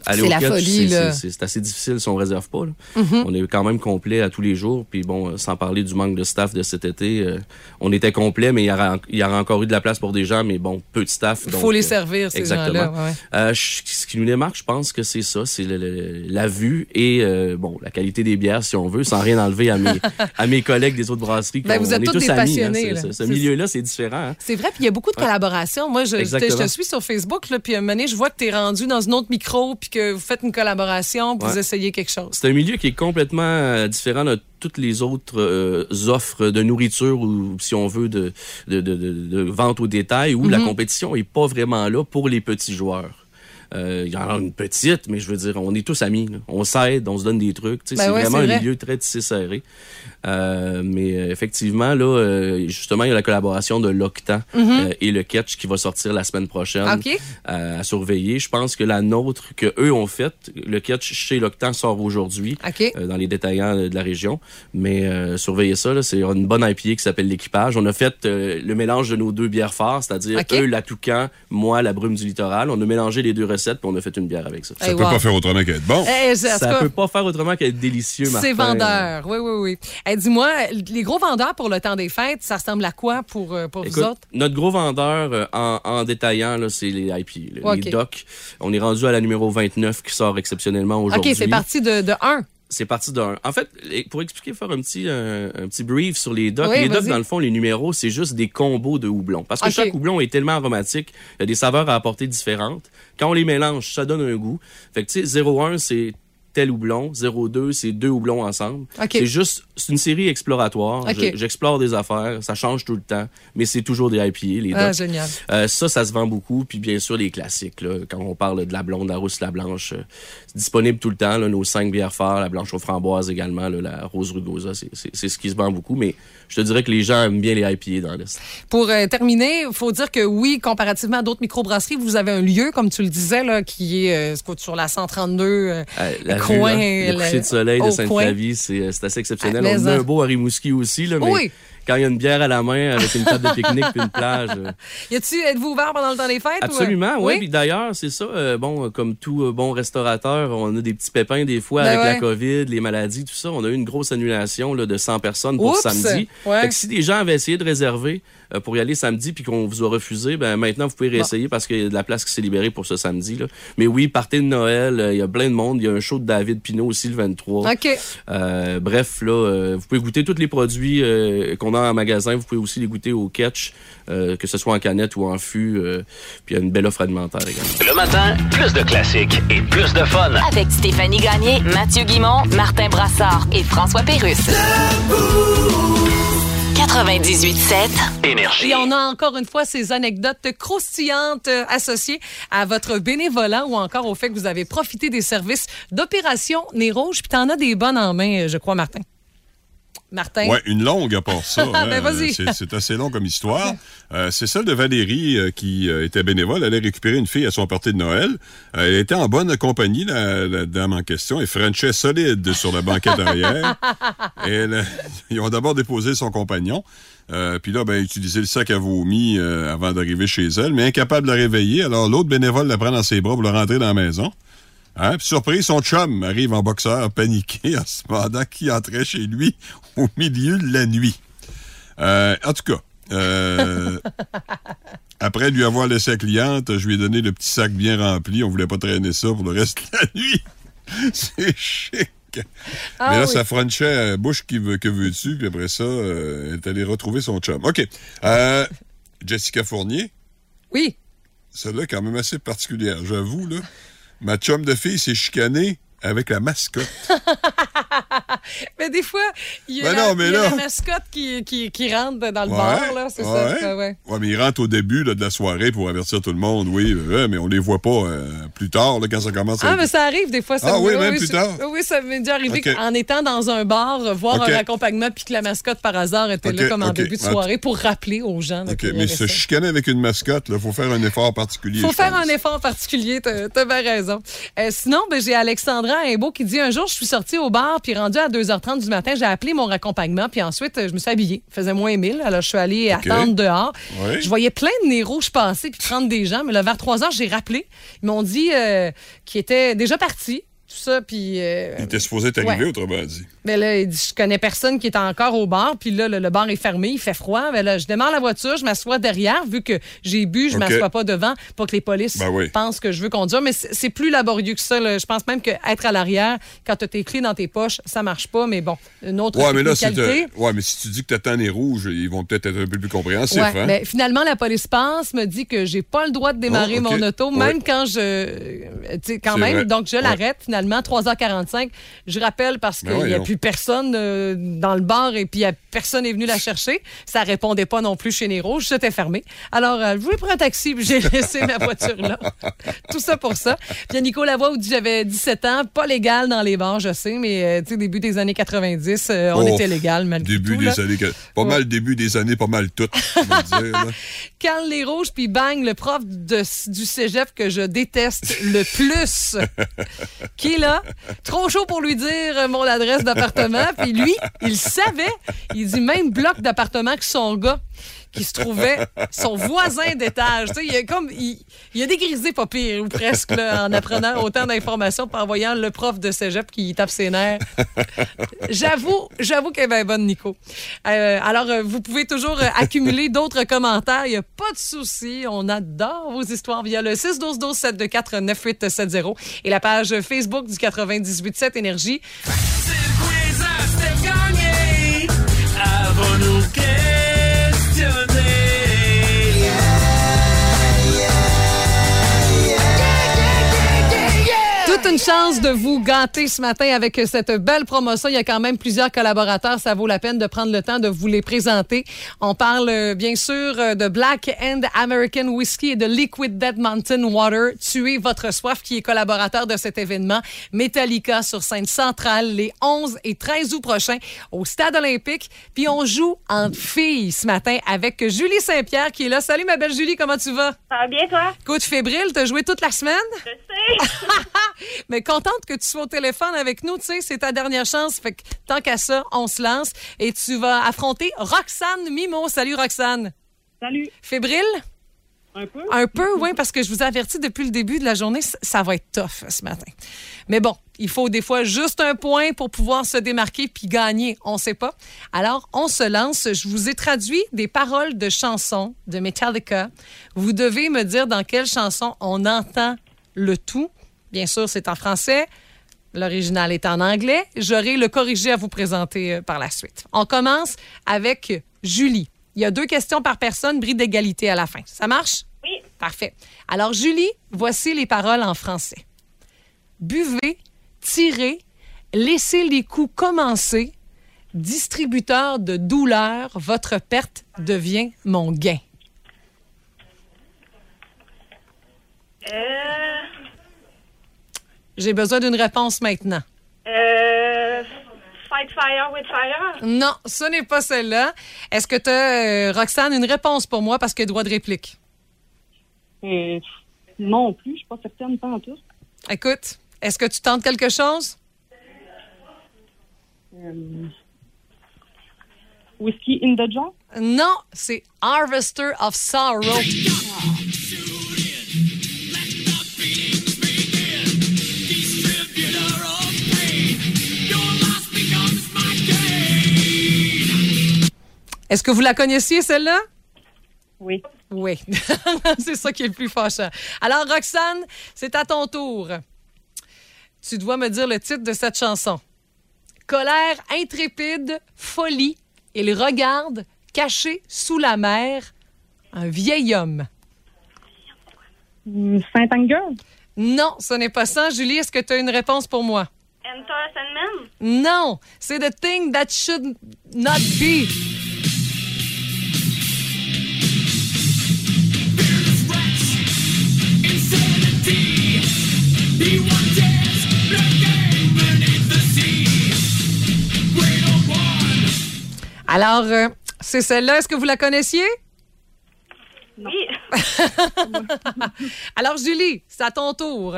Speaker 5: aller au catch, c'est-.
Speaker 1: Mm-hmm.
Speaker 5: assez difficile si on réserve pas. là. On est quand même complet à tous les jours. Puis bon, sans parler du manque de staff de cet été, euh, on était complet, mais il y, aura, il y aura encore eu de la place pour des gens, mais bon, peu de staff.
Speaker 1: Il faut les servir, ces
Speaker 5: exactement.
Speaker 1: gens-là. ouais.
Speaker 5: ce qui nous démarque, je pense que c'est ça, c'est la vue et euh, bon la qualité des bières, si on veut, sans rien enlever à mes, à mes collègues des autres brasseries.
Speaker 1: Ben, vous êtes tous
Speaker 5: tous
Speaker 1: des
Speaker 5: amis, hein,
Speaker 1: passionnés, là.
Speaker 5: ce- milieu-là, c'est différent. hein.
Speaker 1: C'est vrai, puis il y a beaucoup de collaborations. Moi, je, je te- suis sur Facebook, là, puis à un moment donné, je vois que tu es rendu dans une autre micro, puis que vous faites une collaboration, puis vous essayez quelque chose.
Speaker 5: C'est un milieu qui est complètement euh, différent de toutes les autres euh, offres de nourriture ou, si on veut, de, de, de, de- de vente au détail où
Speaker 1: Mhm.
Speaker 5: la compétition est pas vraiment là pour les petits joueurs. Euh, Il y en a une petite, mais je veux dire, on est tous amis. là. On s'aide, on se donne des trucs.
Speaker 1: Ben
Speaker 5: c'est
Speaker 1: ouais,
Speaker 5: vraiment un milieu très tissé serré. Euh, mais euh, effectivement, là, justement, il y a la collaboration de l'Octan euh, et le Catch qui va sortir la semaine prochaine à surveiller. Je pense que la nôtre que eux ont faite, le Catch chez l'Octan sort aujourd'hui dans les détaillants de la région. Mais surveillez ça, c'est une bonne IPA qui s'appelle l'équipage. On a fait le mélange de nos deux bières phares, c'est-à-dire eux la Toucan, moi la brume du littoral. On a mélangé les deux puis on a fait une bière avec ça.
Speaker 4: Ça
Speaker 1: Hey,
Speaker 4: peut
Speaker 1: wow.
Speaker 4: pas faire autrement qu'être bon.
Speaker 1: Eh, tout
Speaker 5: Ça
Speaker 1: cas,
Speaker 5: peut pas faire autrement qu'être délicieux, Martin.
Speaker 1: C'est vendeur. Oui, oui, oui. Dis-moi, les gros vendeurs pour le temps des fêtes, ça ressemble à quoi pour, euh, pour vous autres?
Speaker 5: notre gros vendeur euh, en, en détaillant, là, c'est les IP, là,
Speaker 1: OK.
Speaker 5: les docs. On est rendu à la numéro 29 qui sort exceptionnellement
Speaker 1: OK,
Speaker 5: aujourd'hui.
Speaker 1: c'est parti de, de 1.
Speaker 5: C'est parti d'un. En fait, pour expliquer, faire un petit, un, un petit brief sur les docks.
Speaker 1: Oui,
Speaker 5: les docks, dans le fond, les numéros, c'est juste des combos de houblon. Parce que chaque houblon est tellement aromatique, il y a des saveurs à apporter différentes. Quand on les mélange, ça donne un goût. Fait que, tu sais, 0,1, c'est tel houblon. 0,2, c'est deux houblons ensemble. C'est juste, c'est une série exploratoire. J'explore des affaires. Ça change tout le temps. Mais c'est toujours des IPA, les
Speaker 1: Ah, génial.
Speaker 5: Euh, ça, ça se vend beaucoup. Puis bien sûr, les classiques. Là, quand on parle de la blonde, la rousse, la blanche, euh, c'est disponible tout le temps. Là, nos cinq bières phares, la blanche aux framboises également, là, la rose rugosa, c'est- ce qui se vend beaucoup. Mais je te dirais que les gens aiment bien les IPA dans l'Est.
Speaker 1: Pour euh, terminer, il faut dire que oui, comparativement à d'autres microbrasseries, vous avez un lieu, comme tu le disais, là, qui est euh, sur la 132. euh,
Speaker 5: la
Speaker 1: coin,
Speaker 5: hein, le coucher de soleil de. Sainte-Flavie, c'est euh, c'est assez exceptionnel.
Speaker 1: Ah,
Speaker 5: on a un beau à Rimouski aussi, là, mais
Speaker 1: Oui.
Speaker 5: quand il y a une bière à la main avec une table de pique-nique puis une plage... euh,
Speaker 1: Y a-tu, êtes-vous ouvert pendant le temps des fêtes? ou, euh?
Speaker 5: Absolument, oui.
Speaker 1: oui?
Speaker 5: Puis d'ailleurs, c'est ça. euh, bon, comme tout euh, bon restaurateur, on a des petits pépins des fois
Speaker 1: Ben
Speaker 5: avec la. COVID, les maladies, tout ça. On a eu une grosse annulation là, de 100 personnes pour
Speaker 1: Oups!
Speaker 5: samedi.
Speaker 1: Ouais.
Speaker 5: Fait que si des gens avaient essayé de réserver pour y aller samedi puis qu'on vous a refusé, ben maintenant vous pouvez réessayer parce qu'il y a de la place qui s'est libérée pour ce samedi. Là. Mais oui, partez de Noël, euh, il y a plein de monde. Il y a un show de David Pinault aussi le 23.
Speaker 1: OK.
Speaker 5: Euh, bref, là, euh, vous pouvez goûter tous les produits euh, qu'on a en magasin. Vous pouvez aussi les goûter au catch, euh, que ce soit en canette ou en fût. euh, puis il y a une belle offre alimentaire également.
Speaker 2: Le matin, plus de classiques et plus de fun.
Speaker 3: Avec Stéphanie Gagné, Mathieu Guimont, Martin Brassard et François Pérusse. 98.7.
Speaker 2: Énergie.
Speaker 1: Et on a encore une fois ces anecdotes croustillantes euh, associées à votre bénévolat ou encore au fait que vous avez profité des services d'Opération Nez Rouge. Puis t'en as des bonnes en main, euh, je crois, Martin. Martin?
Speaker 4: Ouais, une longue à part ça.
Speaker 1: Ben,
Speaker 4: hein.
Speaker 1: vas-y.
Speaker 4: C'est- assez long comme histoire. Euh, c'est celle de Valérie euh, qui euh, était bénévole. Elle allait récupérer une fille à son party de Noël. Elle était en bonne compagnie, la, la dame en question. Elle frenchait solide sur la banquette arrière. Et elle, ils ont d'abord déposé son compagnon. Euh, puis là, ben, utiliser le sac à vomi euh, avant d'arriver chez elle, mais incapable de la réveiller. Alors, l'autre bénévole la prend dans ses bras pour la rentrer dans la maison. Hein? Puis surprise, son chum arrive en boxeur, paniqué, en se demandant qui entrait chez lui au milieu de la nuit. Euh, en tout cas, euh, après lui avoir laissé la cliente, je lui ai donné le petit sac bien rempli. On voulait pas traîner ça pour le reste de la nuit. C'est chic.
Speaker 1: Ah
Speaker 4: Mais là,
Speaker 1: oui.
Speaker 4: ça frenchait bouche qui veut, que veux-tu, puis après ça, euh, elle est allée retrouver son chum. OK. Euh, Jessica Fournier,
Speaker 1: Oui.
Speaker 4: celle-là est quand même assez particulière, j'avoue, là. Ma chum de fille s'est chicanée avec la mascotte.
Speaker 1: Mais des fois, il y a,
Speaker 4: Ben
Speaker 1: la,
Speaker 4: non, mais
Speaker 1: il y a
Speaker 4: là-
Speaker 1: la mascotte qui, qui, qui rentre dans le
Speaker 4: Ouais,
Speaker 1: bar, là, c'est
Speaker 4: ouais.
Speaker 1: ça. Ouais, ouais.
Speaker 4: Ouais, mais ils rentrent au début là, de la soirée pour avertir tout le monde, oui, euh, mais on les voit pas euh, plus tard, là, quand ça commence à
Speaker 1: Ah, mais ça arrive des fois. Ça
Speaker 4: Ah oui, même plus tard.
Speaker 1: Oui, ça m'est déjà arrivé
Speaker 4: OK.
Speaker 1: qu'en étant dans un bar, euh, voir
Speaker 4: OK.
Speaker 1: un accompagnement puis que la mascotte, par hasard, était là comme en début de
Speaker 4: Ah,
Speaker 1: soirée pour rappeler aux gens. là,
Speaker 4: mais se chicaner avec une mascotte, il faut faire un effort particulier.
Speaker 1: faut
Speaker 4: je
Speaker 1: faire
Speaker 4: pense.
Speaker 1: un effort particulier, t'as t'as bien raison. Euh, sinon, ben, j'ai Alexandra Imbeau qui dit un jour, je suis sortie au bar, puis rendu à 2h30 du matin, j'ai appelé mon raccompagnement, puis ensuite, euh, je me suis habillée. Il faisait moins 1000, alors je suis allée attendre dehors.
Speaker 4: Oui.
Speaker 1: Je voyais plein de nez rouges passer, puis prendre des gens, mais là, vers 3h, j'ai rappelé. Ils m'ont dit euh, qu'ils étaient déjà partis. tout ça, puis... euh,
Speaker 4: Il était supposé t'arriver,
Speaker 1: Ouais.
Speaker 4: autrement dit.
Speaker 1: Mais là, il dit, je connais personne qui est encore au bar. Puis là, le, le bar est fermé, il fait froid. Mais là, je démarre la voiture, je m'assois derrière. Vu que j'ai bu, je
Speaker 4: OK.
Speaker 1: m'assois pas devant pour que les polices
Speaker 4: Ben oui.
Speaker 1: pensent que je veux conduire. Mais c'est plus laborieux que ça. là. Je pense même qu'être à l'arrière, quand tu as tes clés dans tes poches, ça marche pas. Mais bon, une autre
Speaker 4: Ouais, mais là,
Speaker 1: technicalité.
Speaker 4: t'as- ouais, mais si tu dis que t'attends les rouges, ils vont peut-être être un peu plus compréhensifs.
Speaker 1: Ouais,
Speaker 4: hein?
Speaker 1: mais finalement, la police passe, me dit que j'ai pas le droit de démarrer
Speaker 4: Oh,
Speaker 1: mon auto,
Speaker 4: Ouais.
Speaker 1: même quand je. euh, tu sais, quand même.
Speaker 4: vrai.
Speaker 1: Donc, je l'arrête finalement, 3h45. Je rappelle parce qu'il
Speaker 4: Ben
Speaker 1: n'y a
Speaker 4: voyons.
Speaker 1: Plus personne euh, dans le bar et puis a- personne n'est venu la chercher. Ça répondait pas non plus chez les Rouges, c'était fermé. Alors, euh, je voulais prendre un taxi j'ai laissé ma voiture là. Tout ça pour ça. Puis Nico Lavoie où j'avais 17 ans, pas légal dans les bars, je sais, mais euh, tu sais, début des années 90, euh, on
Speaker 4: Oh,
Speaker 1: était légal malgré
Speaker 4: Début
Speaker 1: tout.
Speaker 4: des
Speaker 1: là.
Speaker 4: années. que- Pas mal début des années, pas mal toutes.
Speaker 1: Carl Les Rouges, puis bang, le prof de- du cégep que je déteste le plus. qui est là? Trop chaud pour lui dire euh, mon adresse d'appartement. Puis lui, il savait. Il dit même bloc d'appartement que son gars qui se trouvait son voisin d'étage. Il a comme il, il a dégrisé pas pire ou presque en apprenant autant d'informations par voyant le prof de cégep qui tape ses nerfs. J'avoue, j'avoue qu'elle est bonne, Nico. Euh, alors, euh, vous pouvez toujours euh, accumuler d'autres commentaires. Il n'y a pas de souci. On adore vos histoires via le 6 12 12 724 9870 et la page Facebook du 98.7 Énergie.
Speaker 6: novo no
Speaker 1: que une chance de vous gâter ce matin avec cette belle promotion. Il y a quand même plusieurs collaborateurs. Ça vaut la peine de prendre le temps de vous les présenter. On parle euh, bien sûr euh, de Black and American Whiskey et de Liquid Dead Mountain Water. Tuez votre soif qui est collaborateur de cet événement. Metallica sur scène centrale les 11 et 13 août prochains au Stade olympique. Puis on joue en filles ce matin avec Julie Saint-Pierre qui est là. Salut ma belle Julie, comment tu vas?
Speaker 7: Ça va bien, toi?
Speaker 1: Coach fébrile, t'as joué toute la semaine?
Speaker 7: Je sais.
Speaker 1: Mais contente que tu sois au téléphone avec nous, tu sais, c'est ta dernière chance. Fait que tant qu'à ça, on se lance et tu vas affronter Roxane Mimo. Salut Roxane.
Speaker 7: Salut.
Speaker 1: Fébrile?
Speaker 7: Un peu?
Speaker 1: Un peu, oui, parce que je vous avertis depuis le début de la journée, ça va être tough ce matin. Mais bon, il faut des fois juste un point pour pouvoir se démarquer puis gagner, on sait pas. Alors, on se lance. Je vous ai traduit des paroles de chansons de Metallica. Vous devez me dire dans quelle chanson on entend le tout. Bien sûr, c'est en français. L'original est en anglais. J'aurai le corrigé à vous présenter euh, par la suite. On commence avec Julie. Il y a deux questions par personne, bris d'égalité à la fin. Ça marche?
Speaker 7: Oui.
Speaker 1: Parfait. Alors, Julie, voici les paroles en français. Buvez, tirez, laissez les coups commencer. Distributeur de douleur, votre perte devient mon gain.
Speaker 7: Euh,
Speaker 1: J'ai besoin d'une réponse maintenant.
Speaker 7: euh, fight fire with fire?
Speaker 1: Non, ce n'est pas celle-là. Est-ce que tu as, Roxane, une réponse pour moi parce a droit de réplique?
Speaker 8: Euh, non plus, je suis pas certaine, pas en tout.
Speaker 1: Écoute, est-ce que tu tentes quelque chose?
Speaker 8: Euh, Whiskey in the jar?
Speaker 1: Non, c'est Harvester of Sorrow. Est-ce que vous la connaissiez, celle-là?
Speaker 8: Oui.
Speaker 1: Oui. c'est ça qui est le plus fâchant. Alors, Roxane, c'est à ton tour. Tu dois me dire le titre de cette chanson. Colère intrépide, folie, il regarde, caché sous la mer, un vieil homme.
Speaker 8: Hmm, Saint-Anger?
Speaker 1: Non, ce n'est pas ça. Julie, est-ce que tu as une réponse pour moi?
Speaker 7: Enter Sandman?
Speaker 1: Non, c'est The Thing That Should Not Be. Alors, euh, c'est celle-là. Est-ce que vous la connaissiez?
Speaker 7: Oui.
Speaker 1: Alors, Julie, c'est à ton tour.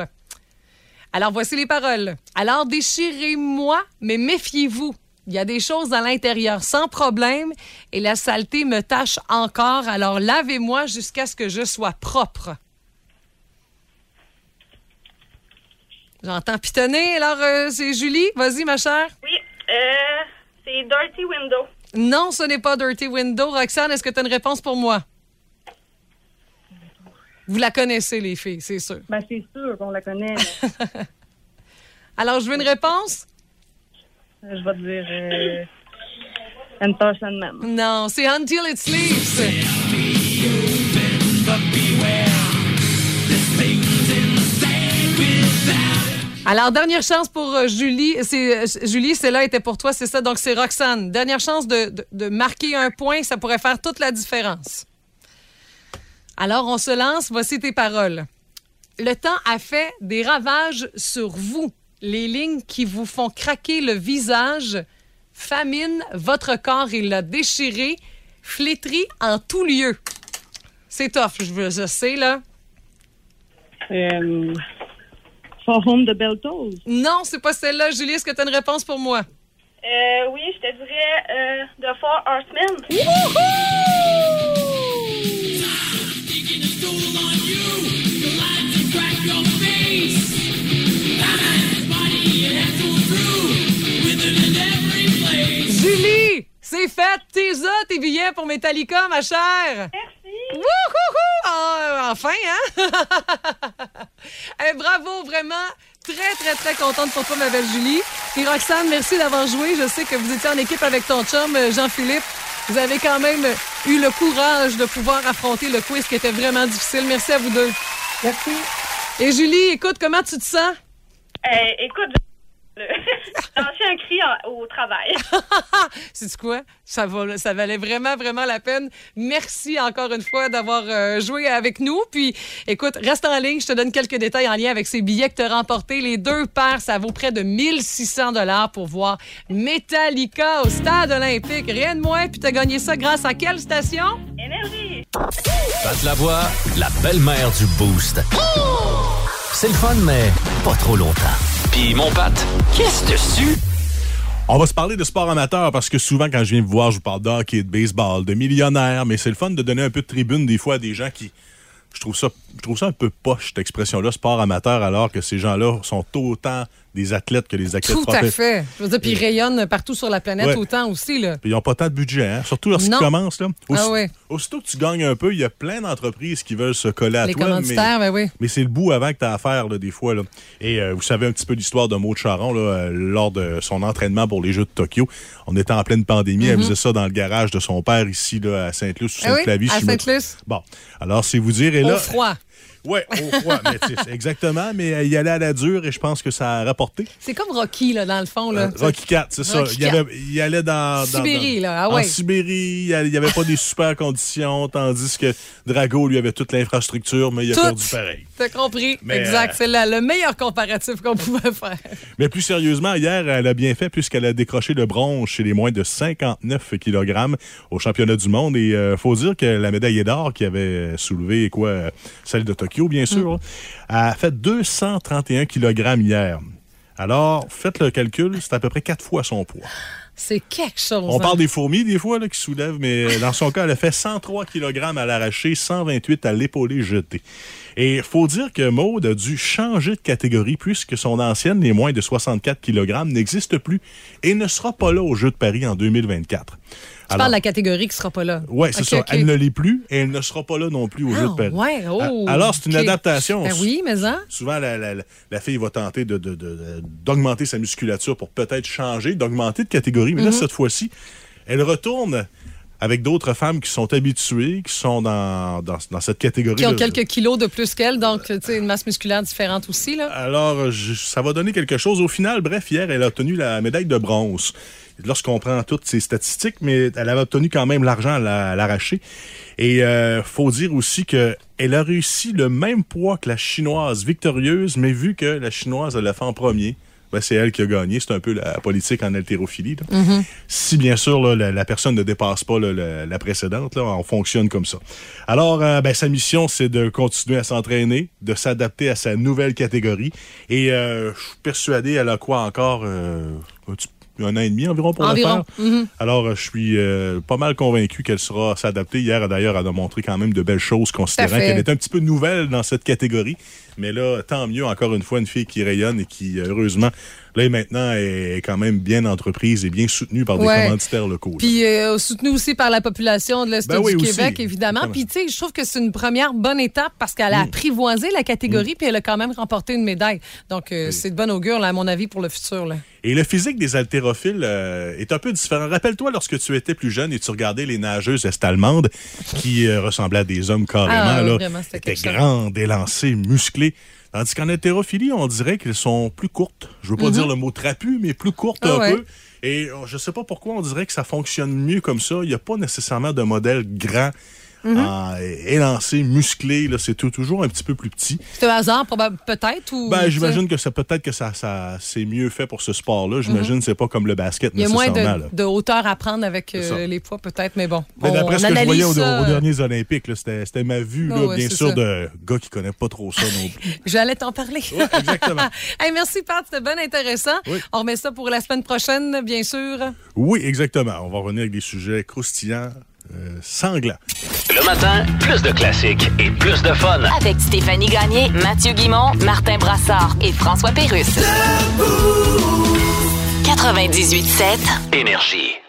Speaker 1: Alors, voici les paroles. Alors, déchirez-moi, mais méfiez-vous. Il y a des choses à l'intérieur sans problème et la saleté me tâche encore. Alors, lavez-moi jusqu'à ce que je sois propre. J'entends pitonner. Alors, euh, c'est Julie. Vas-y, ma chère.
Speaker 7: Oui. Euh, c'est Dirty Window.
Speaker 1: Non, ce n'est pas Dirty Window. Roxane, est-ce que tu as une réponse pour moi? Vous la connaissez, les filles, c'est sûr.
Speaker 8: Ben, c'est sûr qu'on la connaît. mais,
Speaker 1: Alors, je veux une réponse?
Speaker 8: euh, je vais te dire euh, Enter Sandman.
Speaker 1: Non, c'est Until It Sleeps. Alors, dernière chance pour euh, Julie. C'est, euh, Julie, celle-là était pour toi, c'est ça. Donc, c'est Roxane. Dernière chance de, de- marquer un point. Ça pourrait faire toute la différence. Alors, on se lance. Voici tes paroles. Le temps a fait des ravages sur vous. Les lignes qui vous font craquer le visage. Famine, votre corps, il l'a déchiré. Flétri en tout lieu. C'est tough, je sais, là.
Speaker 8: Euh, For Home de Beltos.
Speaker 1: Non, c'est pas celle-là. Julie, est-ce que tu as une réponse pour moi?
Speaker 7: Euh, oui, je te dirais euh, The Four Horsemen.
Speaker 1: C'est fait. T'es tes billets pour Metallica, ma chère.
Speaker 7: Merci.
Speaker 1: Wouhouhou! Ah, enfin, hein? Eh, bravo, vraiment. Très, très, très contente pour toi, ma belle Julie. Et Roxane, merci d'avoir joué. Je sais que vous étiez en équipe avec ton chum, euh, Jean-Philippe. Vous avez quand même eu le courage de pouvoir affronter le quiz qui était vraiment difficile. Merci à vous deux.
Speaker 8: Merci.
Speaker 1: Et Julie, écoute, comment tu te sens?
Speaker 7: Euh, écoute, lancé un cri en- au travail.
Speaker 1: C'est quoi? Ça, va, ça valait vraiment, vraiment la peine. Merci encore une fois d'avoir euh, joué avec nous. Puis, écoute, reste en ligne. Je te donne quelques détails en lien avec ces billets que tu as remportés. Les deux paires, ça vaut près de 1600 dollars pour voir Metallica au Stade olympique. Rien de moins. Puis, tu as gagné ça grâce à quelle station?
Speaker 7: Énergie.
Speaker 2: Pat la voix, la belle-mère du Boost. C'est le fun, mais pas trop longtemps. Mon Pat, qu'est-ce dessus?
Speaker 9: On va se parler de sport amateur parce que souvent, quand je viens vous voir, je vous parle de de baseball, de millionnaires, mais c'est le fun de donner un peu de tribune des fois à des gens qui. Je trouve ça, je trouve ça un peu poche, cette expression-là, sport amateur, alors que ces gens-là sont autant des athlètes que les athlètes
Speaker 1: Tout à fait. Je veux dire, puis ils rayonnent partout sur la planète
Speaker 9: Ouais.
Speaker 1: autant aussi, là.
Speaker 9: Puis Ils n'ont pas tant de budget, hein? surtout lorsqu'ils commencent. Là. Aussi-
Speaker 1: Ah ouais.
Speaker 9: Aussitôt que tu gagnes un peu, il y a plein d'entreprises qui veulent se coller à
Speaker 1: Les
Speaker 9: toi.
Speaker 1: commanditaires,
Speaker 9: mais,
Speaker 1: ben oui.
Speaker 9: mais c'est le bout avant que tu as à faire, là, des fois. Là. Et euh, vous savez un petit peu l'histoire de Maud Charon là, euh, lors de son entraînement pour les Jeux de Tokyo. On était en pleine pandémie. Elle faisait ça dans le garage de son père ici là, à Sainte-Luce, ou
Speaker 1: Mhm. Ah oui, à Sainte-Luce.
Speaker 9: Bon, alors c'est vous dire. Et là,
Speaker 1: Au froid.
Speaker 9: Ouais, au froid. mais, exactement, mais euh, il allait à la dure et je pense que ça a rapporté.
Speaker 1: C'est comme Rocky, là, dans le fond, là.
Speaker 9: Euh, Rocky 4, c'est ça. Il, y avait- il allait dans, dans-
Speaker 1: Sibérie,
Speaker 9: dans-
Speaker 1: là, ah
Speaker 9: En. Sibérie, il n'y avait pas des super conditions, tandis que Drago, lui, avait toute l'infrastructure, mais il a
Speaker 1: Tout.
Speaker 9: perdu pareil.
Speaker 1: T'as compris.
Speaker 9: Mais,
Speaker 1: exact.
Speaker 9: euh,
Speaker 1: C'est le meilleur comparatif qu'on pouvait faire.
Speaker 9: Mais plus sérieusement, hier, elle a bien fait puisqu'elle a décroché le bronze chez les moins de 59 kg au championnat du monde. Et euh, faut dire que la médaille d'or qui avait soulevé, quoi, celle de Tokyo, bien sûr, a fait 231 kg hier. Alors, faites le calcul, c'est à peu près quatre fois son poids.
Speaker 1: C'est quelque chose.
Speaker 9: On
Speaker 1: hein.
Speaker 9: parle des fourmis, des fois, là, qui soulèvent, mais dans son cas, elle a fait 103 kg à l'arraché, 128 à l'épaulé jeté. Et il faut dire que Maude a dû changer de catégorie puisque son ancienne, les moins de 64 kg, n'existe plus et ne sera pas là au Jeu de Paris en 2024.
Speaker 1: Tu parles de la catégorie qui sera pas là.
Speaker 9: Oui, c'est ça. Elle ne l'est plus et elle ne sera pas là non plus au Jeu de
Speaker 1: Ah, ouais, oh,
Speaker 9: Alors, c'est une adaptation.
Speaker 1: Ben oui, mais hein?
Speaker 9: Souvent, la, la- la- fille va tenter de- de- de- d'augmenter sa musculature pour peut-être changer, d'augmenter de catégorie. Mais là,
Speaker 1: Mhm.
Speaker 9: cette fois-ci, elle retourne avec d'autres femmes qui sont habituées, qui sont dans, dans, dans cette catégorie.
Speaker 1: Qui ont
Speaker 9: de-
Speaker 1: quelques kilos de plus qu'elle, donc, tu sais, une masse musculaire différente aussi, là.
Speaker 9: Alors, je- ça va donner quelque chose. Au final, bref, hier, elle a obtenu la médaille de bronze. Lorsqu'on prend toutes ces statistiques, mais elle avait obtenu quand même l'argent à la- à l'arracher. Et euh, faut dire aussi que elle a réussi le même poids que la chinoise victorieuse, mais vu que la chinoise elle l'a fait en premier, ben, c'est elle qui a gagné. C'est un peu la politique en haltérophilie.
Speaker 1: Mm-hmm.
Speaker 9: Si bien sûr là, la, la personne ne dépasse pas là, la, la précédente, là, on fonctionne comme ça. Alors, euh, ben, sa mission, c'est de continuer à s'entraîner, de s'adapter à sa nouvelle catégorie. Et euh, je suis persuadé, elle a quoi encore euh, un petit- un an et demi environ pour
Speaker 1: Environ.
Speaker 9: le faire.
Speaker 1: Mhm.
Speaker 9: Alors, euh, je suis euh, pas mal convaincu qu'elle sera s'adapter. Hier, d'ailleurs, elle a montré quand même de belles choses, considérant qu'elle est un petit peu nouvelle dans cette catégorie. Mais là, tant mieux, encore une fois, une fille qui rayonne et qui, heureusement, là et maintenant, est quand même bien entreprise et bien soutenue par des
Speaker 1: Ouais.
Speaker 9: commanditaires locaux.
Speaker 1: Puis euh, soutenu aussi par la population de l'Est
Speaker 9: Ben
Speaker 1: du
Speaker 9: oui, aussi.
Speaker 1: Québec, évidemment. Puis tu sais, je trouve que c'est une première bonne étape parce qu'elle a
Speaker 9: Mm.
Speaker 1: apprivoisé la catégorie puis elle a quand même remporté une médaille. Donc euh, c'est de bon augure, là, à mon avis, pour le futur. Là.
Speaker 9: Et le physique des haltérophiles euh, est un peu différent. Rappelle-toi lorsque tu étais plus jeune et tu regardais les nageuses est-allemandes qui ressemblaient à des hommes carrément.
Speaker 1: Ah,
Speaker 9: là,
Speaker 1: vraiment, c'était
Speaker 9: grandes, élancées, musclées. Tandis qu'en haltérophilie, on dirait qu'elles sont plus courtes. Je veux pas
Speaker 1: Mhm.
Speaker 9: dire le mot trapu, mais plus courtes
Speaker 1: Ah
Speaker 9: un
Speaker 1: ouais.
Speaker 9: peu. Et euh, je sais pas pourquoi on dirait que ça fonctionne mieux comme ça. Il n'y a pas nécessairement de modèle grand,
Speaker 1: Mhm.
Speaker 9: en- élancé, musclé. C'est toujours un petit peu plus petit.
Speaker 1: C'est un hasard, probable, peut-être? ou
Speaker 9: Ben, j'imagine que ça peut-être que ça, ça c'est mieux fait pour ce sport-là. J'imagine que c'est pas comme le basket.
Speaker 1: Il y a moins de, hauteur à prendre avec
Speaker 9: C'est
Speaker 1: euh, les poids, peut-être, mais bon. On
Speaker 9: D'après ce que je voyais
Speaker 1: ça,
Speaker 9: aux,
Speaker 1: euh,
Speaker 9: derniers Olympiques, c'était ma vue, là,
Speaker 1: Ah ouais,
Speaker 9: bien
Speaker 1: c'est
Speaker 9: sûr,
Speaker 1: ça.
Speaker 9: de gars qui connaissent pas trop ça non plus.
Speaker 1: J'allais t'en parler.
Speaker 9: exactement.
Speaker 1: Hey, merci, Pat. C'était bien intéressant.
Speaker 9: Oui.
Speaker 1: On remet ça pour la semaine prochaine, bien sûr.
Speaker 9: Oui, exactement. On va revenir avec des sujets croustillants, euh.
Speaker 2: Le matin, plus de classiques et plus de fun.
Speaker 3: Avec Stéphanie Gagné, Mathieu Guimont, Martin Brassard et François Pérusse. 98.7
Speaker 2: Énergie.